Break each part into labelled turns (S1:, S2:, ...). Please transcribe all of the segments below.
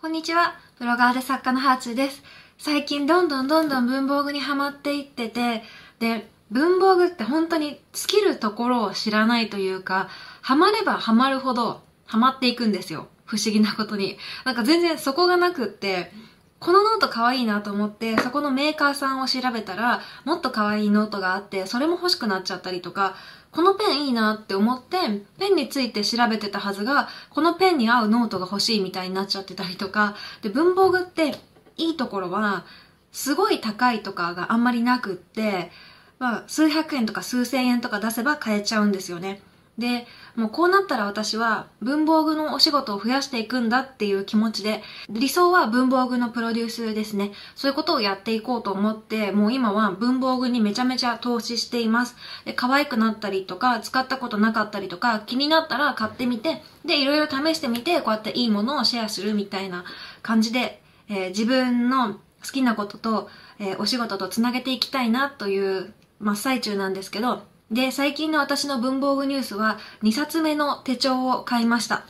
S1: こんにちは。ブロガーで作家のはあちゅうです。最近どんどんどんどん文房具にはまっていってて、で、文房具って本当に尽きるところを知らないというか、ハマればハマるほどハマっていくんですよ。不思議なことに。なんか全然底がなくって、このノート可愛いなと思って、そこのメーカーさんを調べたら、もっと可愛いノートがあって、それも欲しくなっちゃったりとか、このペンいいなって思って、ペンについて調べてたはずが、このペンに合うノートが欲しいみたいになっちゃってたりとか、で、文房具っていいところは、すごい高いとかがあんまりなくって、まあ、数百円とか数千円とか出せば買えちゃうんですよね。で、もうこうなったら私は文房具のお仕事を増やしていくんだっていう気持ちで、理想は文房具のプロデュースですね。そういうことをやっていこうと思って、もう今は文房具にめちゃめちゃ投資しています。で、可愛くなったりとか、使ったことなかったりとか、気になったら買ってみて、で、いろいろ試してみて、こうやっていいものをシェアするみたいな感じで、えー、自分の好きなことと、えー、お仕事とつなげていきたいなという真っ最中なんですけど、で、最近の私の文房具ニュースは2冊目の手帳を買いました。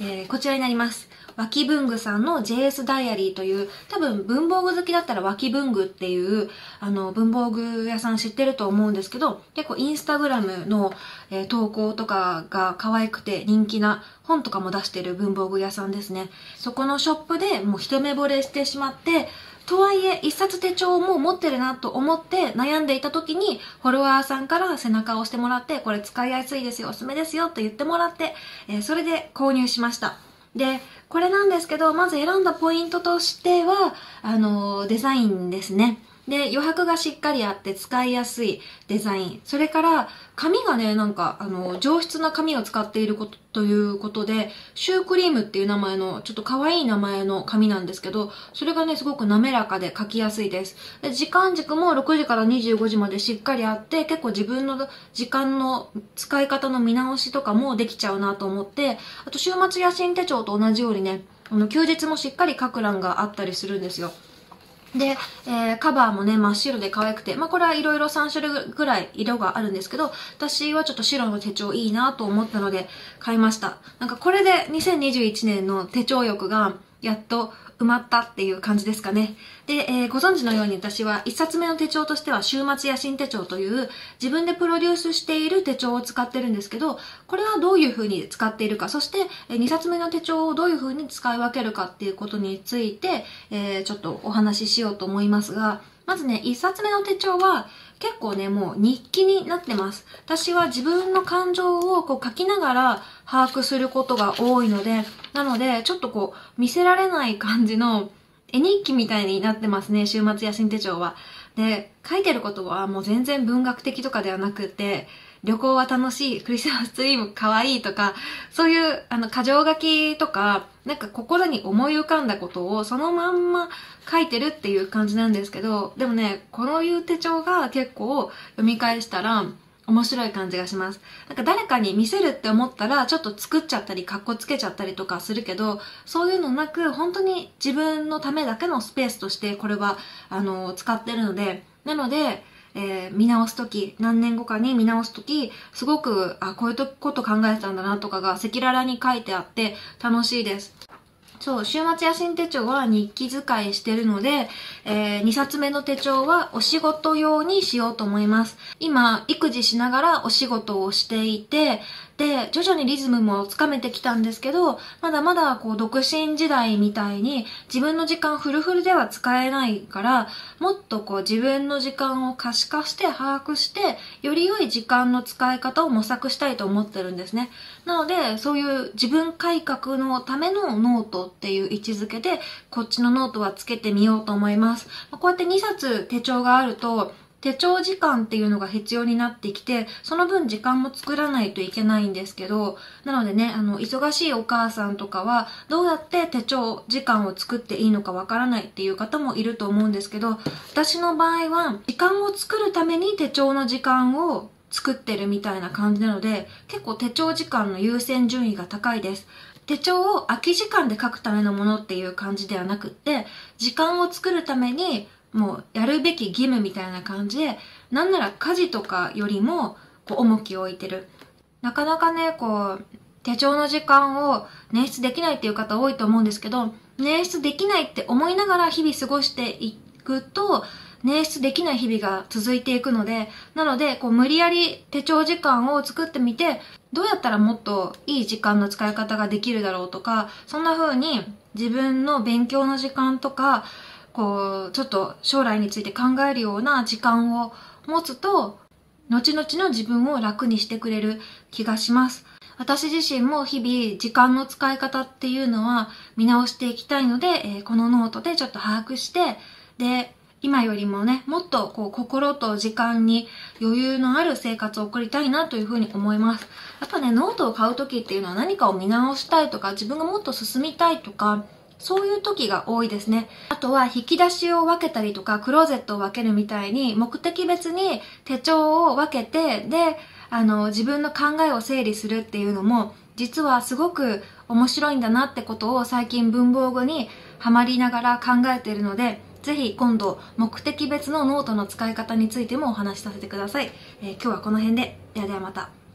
S1: えー、こちらになります。脇文具さんの JS ダイアリーという、多分文房具好きだったら脇文具っていう、あの、文房具屋さん知ってると思うんですけど、結構インスタグラムの、えー、投稿とかが可愛くて人気な本とかも出してる文房具屋さんですね。そこのショップでもう一目惚れしてしまって、とはいえ、一冊手帳も持ってるなと思って悩んでいた時に、フォロワーさんから背中を押してもらって、これ使いやすいですよ、おすすめですよと言ってもらって、えー、それで購入しました。で、これなんですけど、まず選んだポイントとしては、あのー、デザインですね。で、余白がしっかりあって使いやすいデザイン。それから、紙がね、なんか、あの、上質な紙を使っていることということで、シュークリームっていう名前の、ちょっと可愛い名前の紙なんですけど、それがね、すごく滑らかで書きやすいです。で時間軸も6時から25時までしっかりあって、結構自分の時間の使い方の見直しとかもできちゃうなと思って、あと週末野心手帳と同じようにね、あの、休日もしっかり書く欄があったりするんですよ。で、えー、カバーもね、真っ白で可愛くて、まあこれはいろいろ3種類ぐらい色があるんですけど、私はちょっと白の手帳いいなと思ったので買いました。なんかこれで2021年の手帳欲がやっと埋まったっていう感じですかね。で、えー、ご存知のように私は一冊目の手帳としては週末野心手帳という自分でプロデュースしている手帳を使ってるんですけど、これはどういう風に使っているか、そして二冊目の手帳をどういう風に使い分けるかっていうことについて、えー、ちょっとお話ししようと思いますが、まずね、一冊目の手帳は結構ね、もう日記になってます。私は自分の感情をこう書きながら把握することが多いので、なので、ちょっとこう、見せられない感じの絵日記みたいになってますね、週末野心手帳は。で、書いてることはもう全然文学的とかではなくて、旅行は楽しい、クリスマスツリーも可愛いとか、そういう、あの、過剰書きとか、なんか心に思い浮かんだことをそのまんま書いてるっていう感じなんですけど、でもね、このいう手帳が結構読み返したら、面白い感じがします。なんか誰かに見せるって思ったら、ちょっと作っちゃったり、カッコつけちゃったりとかするけど、そういうのなく、本当に自分のためだけのスペースとして、これは、あの、使ってるので、なので、えー、見直すとき、何年後かに見直すとき、すごく、あ、こういうこと考えてたんだなとかが赤裸々に書いてあって楽しいです。そう、週末野心手帳は日記使いしてるので、えー、2冊目の手帳はお仕事用にしようと思います。今、育児しながらお仕事をしていて、で、徐々にリズムもつかめてきたんですけど、まだまだこう独身時代みたいに自分の時間フルフルでは使えないから、もっとこう自分の時間を可視化して把握して、より良い時間の使い方を模索したいと思ってるんですね。なので、そういう自分改革のためのノートっていう位置づけで、こっちのノートはつけてみようと思います。こうやって2冊手帳があると、手帳時間っていうのが必要になってきて、その分時間も作らないといけないんですけど、なのでね、あの、忙しいお母さんとかは、どうやって手帳時間を作っていいのかわからないっていう方もいると思うんですけど、私の場合は、時間を作るために手帳の時間を作ってるみたいな感じなので、結構手帳時間の優先順位が高いです。手帳を空き時間で書くためのものっていう感じではなくって、時間を作るためにもうやるべき義務みたいな感じで、なんなら家事とかよりもこう重きを置いてる。なかなかね、こう、手帳の時間を捻出できないっていう方多いと思うんですけど、捻出できないって思いながら日々過ごしていくと、捻出できない日々が続いていくので、なので、こう無理やり手帳時間を作ってみて、どうやったらもっといい時間の使い方ができるだろうとか、そんな風に自分の勉強の時間とか、こう、ちょっと将来について考えるような時間を持つと、後々の自分を楽にしてくれる気がします。私自身も日々時間の使い方っていうのは見直していきたいので、えー、このノートでちょっと把握して、で、今よりもね、もっとこう心と時間に余裕のある生活を送りたいなというふうに思います。やっぱね、ノートを買う時っていうのは何かを見直したいとか、自分がもっと進みたいとか、そういう時が多いですね。あとは引き出しを分けたりとか、クローゼットを分けるみたいに、目的別に手帳を分けて、で、あの、自分の考えを整理するっていうのも、実はすごく面白いんだなってことを最近文房具にハマりながら考えているので、ぜひ今度目的別のノートの使い方についてもお話しさせてください。えー、今日はこの辺で。ではではまた。